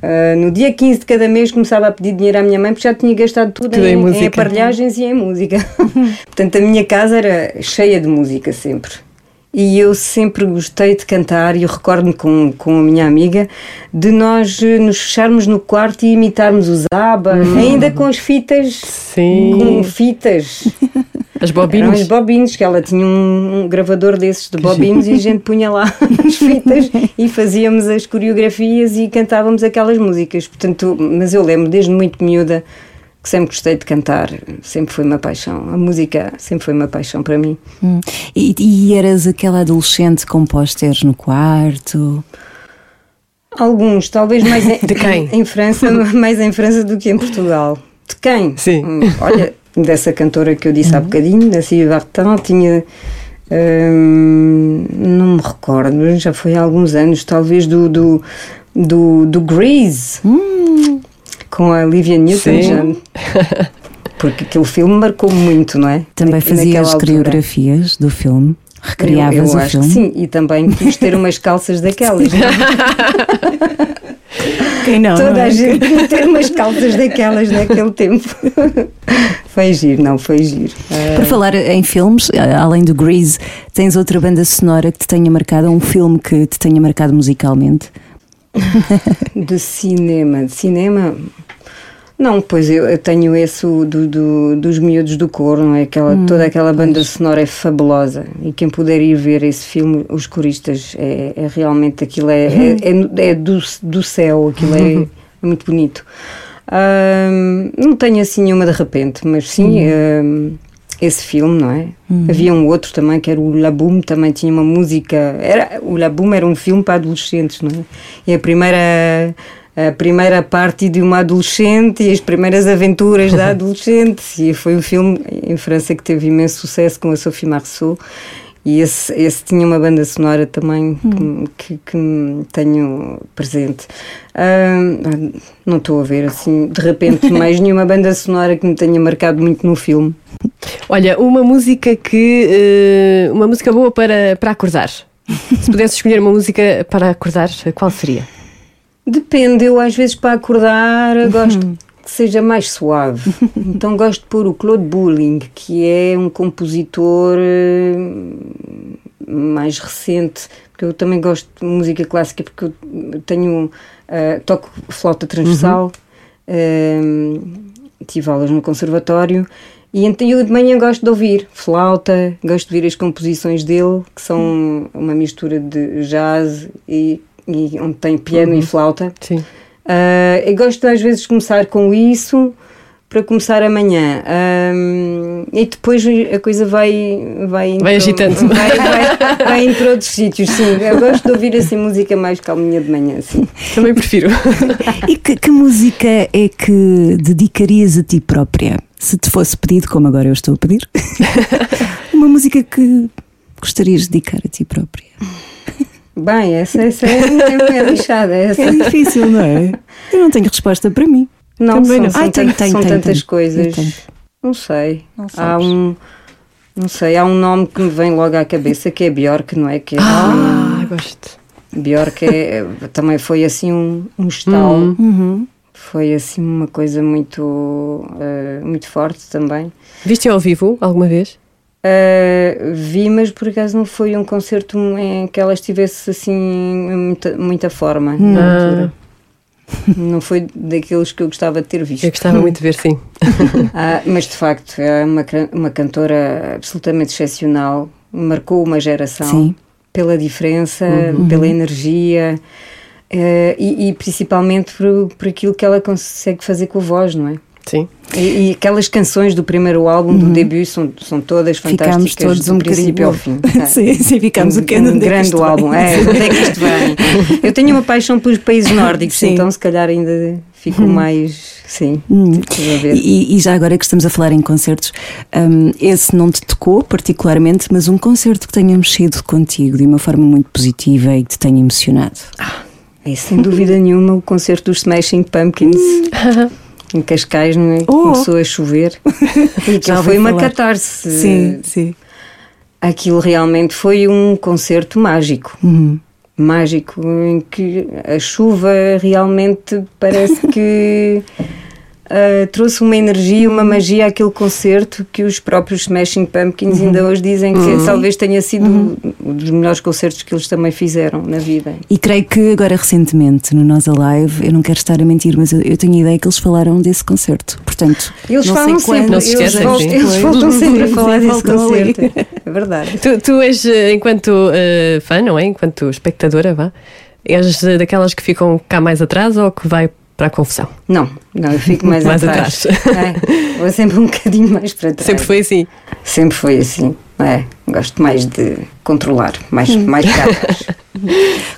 ah, no dia 15 de cada mês começava a pedir dinheiro à minha mãe porque já tinha gastado tudo, Tudo em em, em aparelhagens e em música. Portanto, a minha casa era cheia de música sempre. E eu sempre gostei de cantar e eu recordo-me com, com a minha amiga de nós eh, nos fecharmos no quarto e imitarmos os ABBA, ainda com as fitas, Sim. com fitas. As Eram bobinas. os bobinos, que ela tinha um, um gravador desses de bobinos e a gente punha lá as fitas e fazíamos as coreografias e cantávamos aquelas músicas. Portanto, mas eu lembro desde muito miúda que sempre gostei de cantar, sempre foi uma paixão. A música sempre foi uma paixão para mim. Hum. E, e eras aquela adolescente com pósteres no quarto? Alguns, talvez mais em, De quem? em França, mais em França do que em Portugal. De quem? Sim. Hum, Olha, dessa cantora que eu disse há bocadinho, da Sylvie Vartan, tinha. hum, não me recordo, já foi há alguns anos, talvez do, do, do, do Grease, com a Olivia. Newton-John. Porque aquele filme marcou muito, não é? Também Na- fazias altura. coreografias do filme? Recriavas eu, eu o acho filme? que sim, e também quis ter umas calças daquelas. Quem não? Toda não é? a gente queria ter umas calças daquelas naquele tempo. foi giro, não, foi giro. Por falar em filmes, além do Grease, tens outra banda sonora que te tenha marcado, um filme que te tenha marcado musicalmente? de cinema, de cinema. Não, pois eu, eu tenho esse do, do- dos miúdos do coro, não é? Aquela, toda aquela banda sonora é fabulosa. E quem puder ir ver esse filme, Os Coristas, é, é realmente aquilo, é, é, é, é do, do céu, aquilo é, é muito bonito. Não tenho assim nenhuma de repente, mas sim. ahm, esse filme, não é? Havia um outro também que era o Laboom, também tinha uma música. Era, o Laboom era um filme para adolescentes, não é? E a primeira, a primeira parte de uma adolescente e as primeiras aventuras da adolescente. E foi um filme em França que teve imenso sucesso com a Sophie Marceau. E esse, esse tinha uma banda sonora também que, que, que me tenho presente. Ah, não estou a ver assim, de repente, mais nenhuma banda sonora que me tenha marcado muito no filme. Olha, uma música que. eh, uma música boa para, para acordar. Se pudesse escolher uma música para acordar, qual seria? Depende, eu às vezes para acordar gosto que seja mais suave. Então gosto de pôr o Claude Bulling, que é um compositor eh, mais recente, porque eu também gosto de música clássica, porque eu tenho eh, toco flauta transversal, eh, tive aulas no conservatório. E então eu de manhã gosto de ouvir flauta, gosto de ouvir as composições dele, que são uma mistura de jazz e, e onde tem piano e flauta. Sim. Ah, eu gosto às vezes de começar com isso para começar amanhã. Ahm, e depois a coisa vai vai, Vai agitando. Vai, vai, vai indo para outros sítios, sim. Eu gosto de ouvir assim música mais calminha de manhã, sim. Também prefiro. E que, que música é que dedicarias a ti própria? Se te fosse pedido, como agora eu estou a pedir, uma música que gostarias de dedicar a ti própria. Bem, essa, essa é, é, lixada. Essa. É difícil, não é? Eu não tenho resposta para mim. Não, Também são, não. são Ai, tant- tenho, são tenho, tantas tenho. coisas. Não sei. Não há um. Não sei, há um nome que me vem logo à cabeça que é Bjork, não é? Que é Ah, gosto. Bjork é, também foi assim um, um estalo. Uhum. Foi assim uma coisa muito, eh, muito forte também. Viste ao vivo alguma vez? Eh, vi, mas por acaso não foi um concerto em que ela estivesse assim muita, muita forma na Ah. altura. Não foi daqueles que eu gostava de ter visto. Eu gostava muito de ver, sim. Ah, mas de facto é uma, uma cantora absolutamente excepcional, marcou uma geração Sim. pela diferença, pela energia eh, e, e principalmente por, por aquilo que ela consegue fazer com a voz, não é? Sim. E, e aquelas canções do primeiro álbum, do debut, são, são todas fantásticas, Ficámos todos do um princípio ao fim. Ah, sim, sim, ficámos um, o que um que grande álbum. É, onde é que isto vem? Eu tenho uma paixão pelos países nórdicos, Sim. então se calhar ainda fico mais. Sim, Hum. E, e já agora que estamos a falar em concertos, hum, esse não te tocou particularmente, mas um concerto que tenha mexido contigo de uma forma muito positiva e que te tenha emocionado. É sem dúvida nenhuma o concerto dos Smashing Pumpkins. Em Cascais, não é? Oh. Começou a chover. E Já foi uma catarse. Sim, sim. aquilo realmente foi um concerto mágico. Mágico, em que a chuva realmente parece que ah, trouxe uma energia, uma magia àquele concerto que os próprios Smashing Pumpkins ainda hoje dizem que talvez tenha sido um dos melhores concertos que eles também fizeram na vida. E creio que agora recentemente no Nós Alive, eu não quero estar a mentir, mas eu, eu tenho a ideia que eles falaram desse concerto. Portanto, Eles não falam sei quando, sempre, Não se eles, voltam, eles voltam sempre a falar Sim, desse ali. concerto. É verdade. Tu, tu és, eh, enquanto eh, fã, não é? Enquanto espectadora, vá. És eh, daquelas que ficam cá mais atrás ou que vai para a confusão? Não, não, eu fico mais, Mais atrás. atrás. É, vou sempre um bocadinho mais para trás. Sempre foi assim. Sempre foi assim. É, gosto mais de controlar, mais, Hum. mais atrás.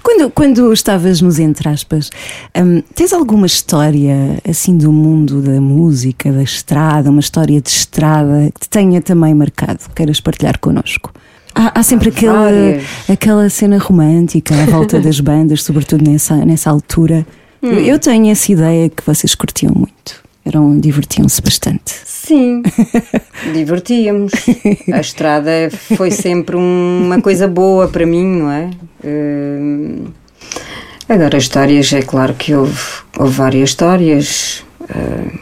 Quando, quando estavas nos entre aspas, hum, tens alguma história assim do mundo da música, da estrada, uma história de estrada que te tenha também marcado, queiras partilhar connosco? Há, há sempre Há aquela, várias. aquela cena romântica à volta das bandas, sobretudo nessa, nessa altura. Hum. Eu- Eu tenho essa ideia que vocês curtiam muito. Eram, divertiam-se bastante. Sim, divertíamos. A estrada foi sempre um- uma coisa boa para mim, não é? Hum, agora, histórias, é claro que houve, houve várias histórias, hum,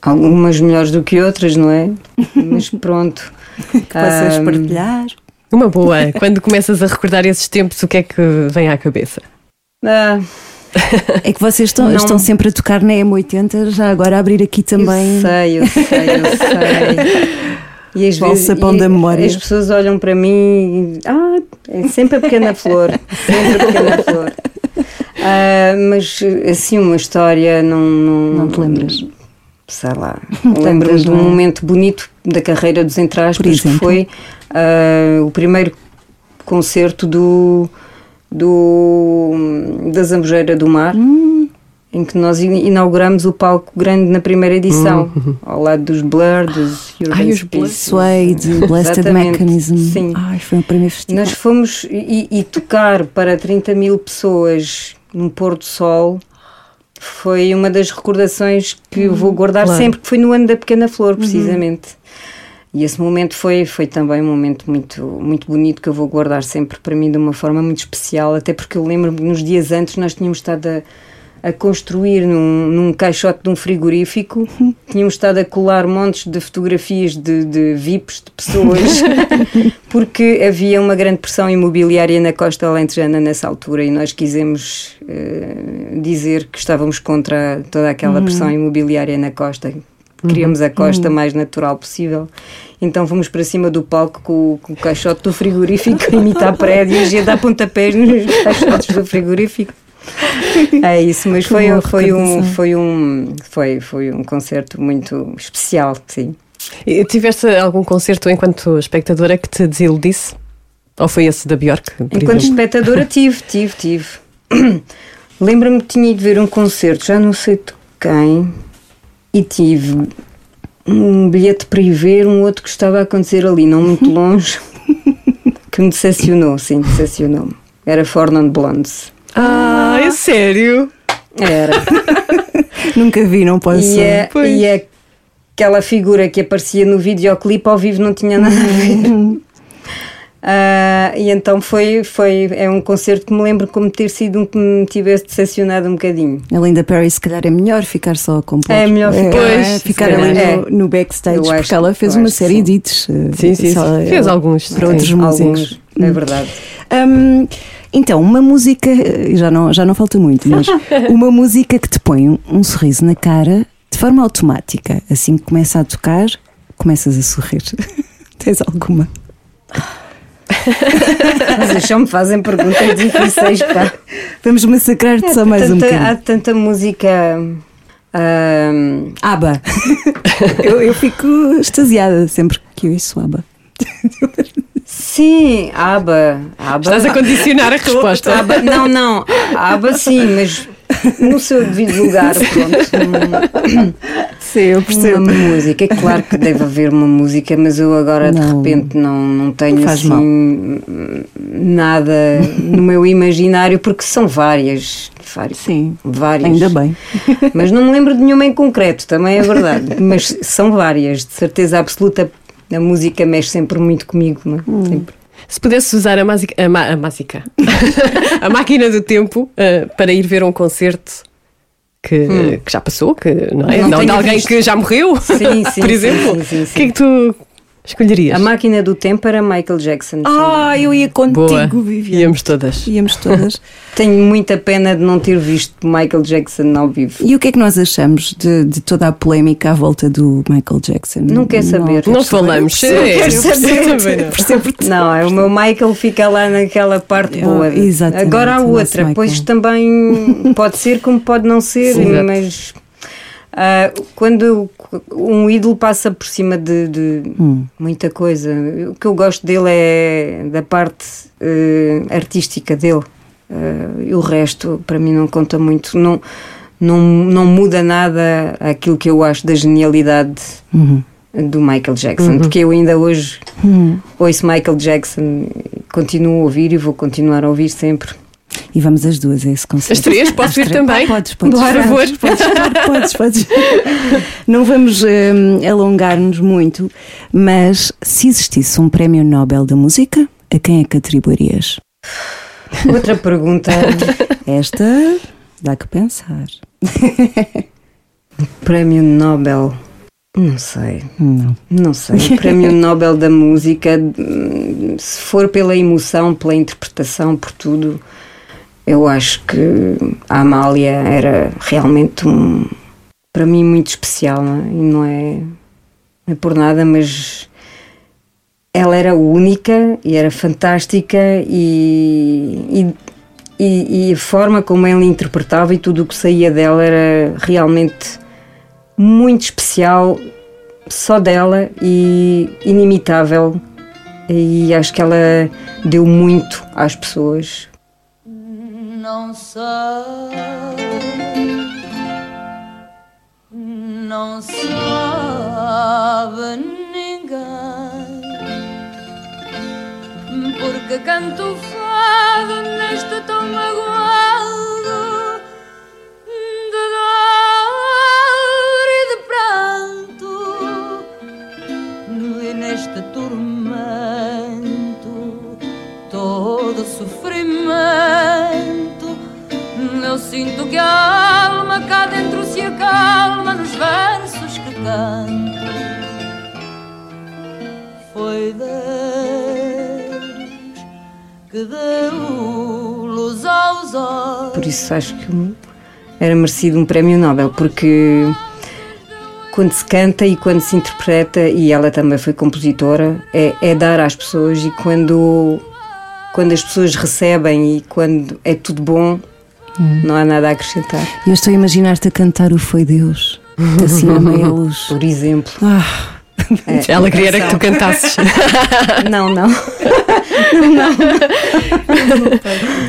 algumas melhores do que outras, não é? Mas pronto. Que possas Hum, partilhar. Uma boa. Quando começas a recordar esses tempos, o que é que vem à cabeça? ah, É que vocês estão, Não. estão sempre a tocar na M80, já agora a abrir aqui também. Eu sei, eu sei, eu sei. E às Valsa vezes da memória. as pessoas olham para mim e ah, é sempre a pequena flor, sempre a pequena flor. Ah, mas assim uma história não não, Não te lembras? Sei lá. Lembro-me de um é? momento bonito da carreira dos Entraspas que foi ah, o primeiro concerto do do da Zambujeira do Mar Hum. em que nós in- inauguramos o palco grande na primeira edição, ao lado dos Blur, dos Urban os. Blur. Suede, Blasted Mechanism. sim. Ai, foi o primeiro festival. Nós fomos e, e tocar para 30 mil pessoas num pôr do sol foi uma das recordações que eu vou guardar claro. sempre, que foi no ano da Pequena Flor, precisamente. E esse momento foi, foi também um momento muito, muito bonito que eu vou guardar sempre para mim de uma forma muito especial, até porque eu lembro-me nos dias antes nós tínhamos estado a, a construir num, num caixote de um frigorífico, tínhamos estado a colar montes de fotografias de, de VIPs, de pessoas, porque havia uma grande pressão imobiliária na costa alentejana nessa altura e nós quisemos eh, dizer que estávamos contra toda aquela pressão imobiliária na costa. Queríamos a costa mais natural possível. Então fomos para cima do palco com, o- com o caixote do frigorífico a imitar prédios e a dar pontapés nos caixotes do frigorífico. É isso, mas foi, foi, um, foi, um, foi, foi um concerto muito especial, sim. E tiveste algum concerto enquanto espectadora que te desiludisse? Ou foi esse da Bjork? Enquanto exemplo? espectadora tive, tive, tive. Lembro-me que tinha ido ver um concerto, já não sei de quem, e tive um bilhete para ir ver um outro que estava a acontecer ali, não muito longe, que me decepcionou, sim, decepcionou-me. Era Non Blondes. Ah, é sério? Era. Nunca vi, não posso. E, é, Pois. e é aquela figura que aparecia no videoclipe ao vivo não tinha nada a ver. Ah, e então foi, foi é um concerto que me lembro como ter sido um que me tivesse decepcionado um bocadinho. Além da Perry, se calhar é melhor ficar só a compor. É melhor ficar- Pois, ficar se ali calhar. no, no backstage, Eu porque acho- ela fez uma acho série sim. de hits. eh, Sim, sim, só sim. ela- Fez alguns. Para sim. outros músicos. Alguns, é verdade. Hum, então, uma música, eh, já não, já não falta muito, mas uma música que te põe um, um sorriso na cara de forma automática. Assim que começa a tocar, começas a sorrir. Tens alguma? Vocês só me fazem perguntas difíceis, pá. Vamos massacrar-te só mais um tanta, há bocadinho. tanta música. Aba. eu, eu fico extasiada sempre que ouço Aba. sim, aba. aba Estás a condicionar a resposta. aba não, não. Aba sim, mas no seu devido lugar, pronto. Sim, eu Uma música, é claro que deve haver uma música, mas eu agora de Não. repente não, não tenho Não assim nada no meu imaginário, porque são várias. várias Sim, várias. ainda bem. Mas não me lembro de nenhuma em concreto, também é verdade. Mas são várias, de certeza absoluta. a música mexe sempre muito comigo, não é? Sempre. Se pudesse usar a, másica, a, ma- a másica, a máquina do tempo eh, para ir ver um concerto que, que já passou, que não é? Não Não, de alguém visto. que já morreu, Sim, sim, por exemplo. sim, sim, O sim. que é que tu escolherias? A máquina do tempo era Michael Jackson. Ah, eu ia contigo, Boa. Viviane. Íamos todas. Íamos todas. Tenho muita pena de não ter visto Michael Jackson ao vivo. E o que é que nós achamos de, de toda a polémica à volta do Michael Jackson? Não quer saber. Não falamos. Eu É, eu saber. não. Não, é o meu Michael fica lá naquela parte É, boa. exatamente, Agora há outra, pois também pode ser como pode não ser, Sim, mas ah, quando um ídolo passa por cima de, de Hum. muita coisa, o que eu gosto dele é da parte eh, artística dele. Ah, e o resto, para mim, não conta muito. Não, não, não muda nada aquilo que eu acho da genialidade Uhum. do Michael Jackson, porque eu ainda hoje ouço Michael Jackson, continuo a ouvir e vou continuar a ouvir sempre. E vamos as duas a esse concerto. As três? Posso As ir três? também? Podes, podes. Por favor. Podes, podes, claro podes, podes. Não vamos hum, alongar-nos muito, mas se existisse um prémio Nobel da Música, a quem é que atribuirias? Outra pergunta: Esta dá que pensar. Prémio Nobel. Não sei, Não. não sei. Prémio Nobel da Música, hum, se for pela emoção, pela interpretação, por tudo, eu acho que a Amália era realmente um, para mim, muito especial, não é? E não é, não é por nada, mas ela era única e era fantástica e, e, e, e a forma como ela interpretava e tudo o que saía dela era realmente muito especial, só dela e inimitável. E acho que ela deu muito às pessoas. Não sei, não sabe ninguém, porque canto fado neste tão magoado sinto que a alma cá dentro se acalma nos versos que canto. Foi Deus que deu luz aos olhos. Por isso acho que era merecido um prémio Nobel, porque quando se canta e quando se interpreta, e ela também foi compositora, é, é dar às pessoas e quando, quando as pessoas recebem e quando é tudo bom, não há nada a acrescentar. Eu estou a imaginar-te a cantar o Foi Deus, assim a meia luz. Por exemplo. Ah, é, Ela queria era que tu cantasses. Não, não.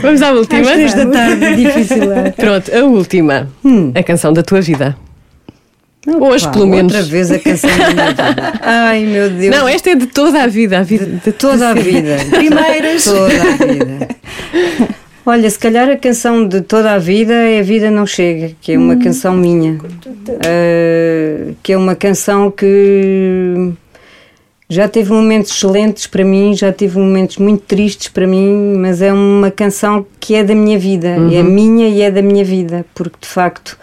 Vamos à última. Às da tarde, difícil é. Pronto, a última. A canção da tua vida. Hoje, Pá, pelo menos. Outra vez a canção da minha vida. Ai meu Deus. Não, esta é de toda a vida. A vida de toda a vida. Primeiras. Toda a vida. Olha, se calhar a canção de toda a vida é A Vida Não Chega, que é uma canção minha. Ah, que é uma canção que já teve momentos excelentes para mim, já teve momentos muito tristes para mim, mas é uma canção que é da minha vida, é minha e é da minha vida, porque de facto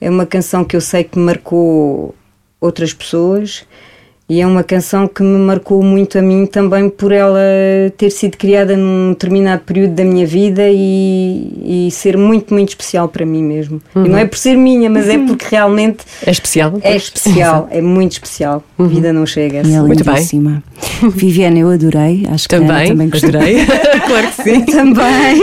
é uma canção que eu sei que marcou outras pessoas e é uma canção que me marcou muito a mim também por ela ter sido criada num determinado período da minha vida e, e ser muito, muito especial para mim mesmo. E não é por ser minha, mas é porque realmente É especial? é especial, é muito especial. Vida não chega. e é Muito bem. Viviane, eu adorei. Acho que a Ana Também, também gostou. adorei. claro que sim. Também.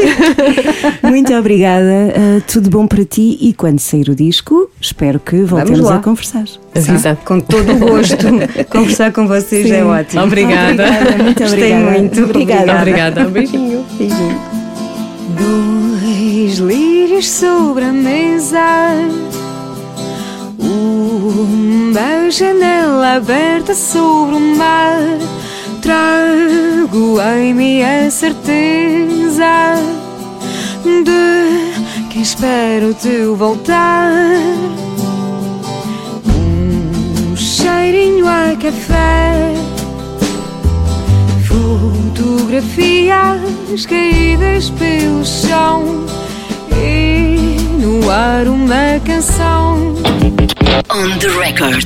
Muito obrigada. Uh, tudo bom para ti e quando sair o disco, espero que voltemos a conversar. Avisa. Com todo o gosto. Conversar com vocês é ótimo. Obrigada. Muito Gostei obrigada. muito. Obrigada. Obrigada. Um beijinho. Beijinho. Dois lírios sobre a mesa Uma janela aberta sobre o mar Trago em mim a certeza De que espero te voltar Um cheirinho a café fotografias caídas pelo chão e no ar uma canção. On the record.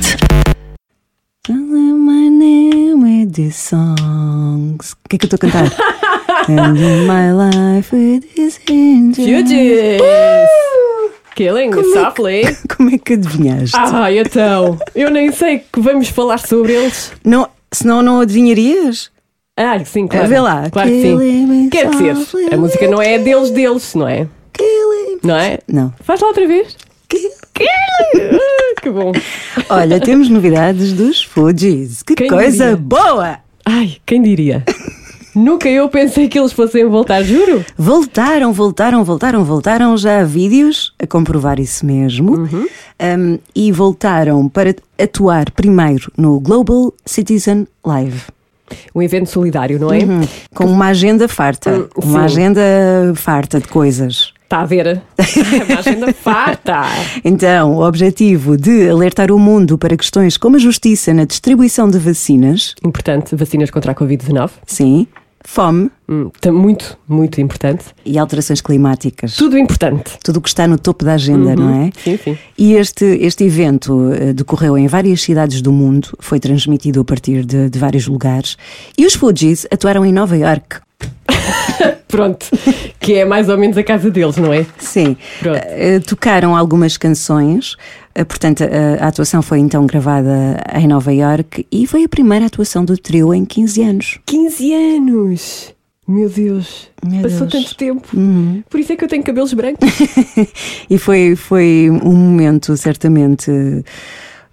My name with these songs. O que é que eu estou a cantar? And in my life with these angels. Fugees! Killing Como é que- softly. Como é que adivinhaste? Ah, então. Eu nem sei que vamos falar sobre eles. Não, senão não adivinharias? Ah, sim, claro. Vê lá. Claro que sim. Quer dizer, softly. a música não é deles, deles, não é? Killing. Não é? Não. Faz lá outra vez. Ah, que bom. Olha, temos novidades dos Fugees. Que Quem coisa diria? boa! Ai, quem diria? Nunca eu pensei que eles fossem voltar, juro. Voltaram, voltaram, voltaram, voltaram. Já há vídeos a comprovar isso mesmo. Uhum. Um, e voltaram para atuar primeiro no Global Citizen Live. Um evento solidário, não é? Uhum. Com uma agenda farta. Hum, uma agenda farta de coisas. Está a ver? Uma agenda farta. Então, o objetivo de alertar o mundo para questões como a justiça na distribuição de vacinas, Importante, vacinas contra a Covid-19. sim, fome Hum, muito, muito importante. e alterações climáticas. Tudo importante. Tudo o que está no topo da agenda, não é? Sim, sim. E este, este evento eh, decorreu em várias cidades do mundo, foi transmitido a partir de, de vários lugares. E os Fugees atuaram em Nova York. Pronto. Que é mais ou menos a casa deles, não é? Sim. Eh, tocaram algumas canções, portanto, a, a atuação foi então gravada em Nova York e foi a primeira atuação do trio em 15 anos. 15 anos! Meu Deus, Meu passou Deus. Uhum. tanto tempo. Por isso é que eu tenho cabelos brancos. E foi, foi um momento certamente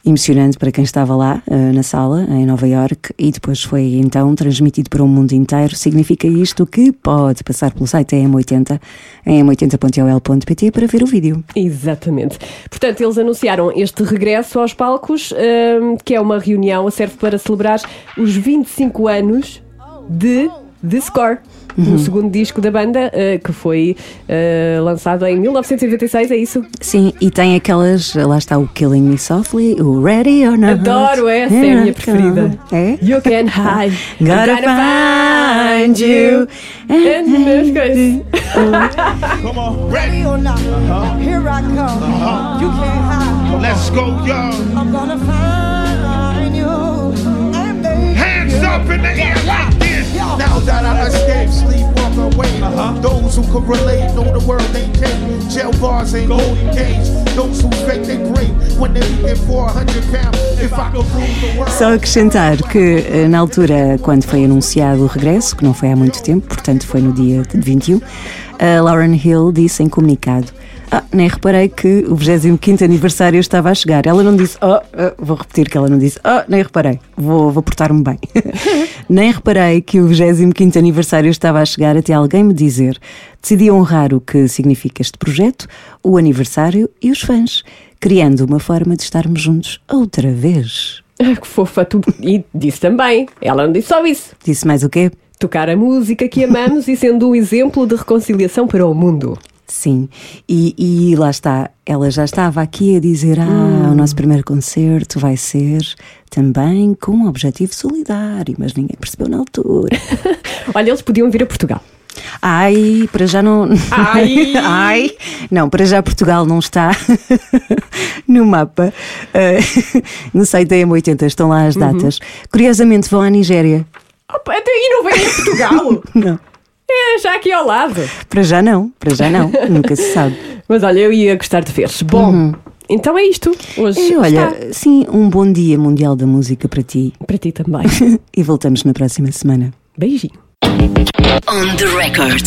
emocionante para quem estava lá eh, na sala, em Nova York, e depois foi então transmitido para o mundo inteiro. Significa isto que pode passar pelo site da M80, em m80.ol.pt, para ver o vídeo. Exatamente. Portanto, eles anunciaram este regresso aos palcos, hum, que é uma reunião, serve para celebrar os 25 anos de The Score. Uhum. O segundo disco da banda, eh, que foi eh, lançado em 1996, é isso? Sim, e tem aquelas, lá está o Killing Me Softly, o Ready or Not. Adoro essa, é a minha I preferida. É? You can hide. Gotta I'm gonna find you. And meus coisas. Come on, Ready or not, here I come. You can't hide. let's go, y'all. I'm gonna find you. Hands you up in the air like. Now that I escaped, sleepwalk away. Those who can relate know the world ain't cake. Jail bars ain't golden cage. Those who fake they break when they get 400 pounds. If I could prove the world. Só acrescentar que eh, na altura, quando foi anunciado o regresso, que não foi há muito tempo, portanto foi no dia de 21, a Lauren Hill disse em comunicado. Ah, nem reparei que o 25 aniversário estava a chegar. Ela não disse, oh, ah, vou repetir que ela não disse, oh, nem reparei, vou, vou portar-me bem. nem reparei que o 25 aniversário estava a chegar até alguém me dizer. Decidi honrar o que significa este projeto, o aniversário e os fãs, criando uma forma de estarmos juntos outra vez. Ah, que fofa, tu. E disse também. Ela não disse só isso. Disse mais o quê? Tocar a música que amamos e sendo um exemplo de reconciliação para o mundo. Sim, e, e lá está, ela já estava aqui a dizer: Ah, o nosso primeiro concerto vai ser também com um objetivo solidário, mas ninguém percebeu na altura. Olha, eles podiam vir a Portugal. Ai, para já não. Ai! Ai! Não, para já Portugal não está no mapa. Eh, no site da M80 estão lá as datas. Curiosamente vão à Nigéria. Opa, até aí não vem a Portugal! Não, é já aqui ao lado. para já não, para já não, nunca se sabe. Mas olha, eu ia gostar de ver. Bom, então é isto. Hoje E olha, está. sim, um bom dia mundial da música para ti. para ti também. E voltamos na próxima semana. Beijinho. On the record.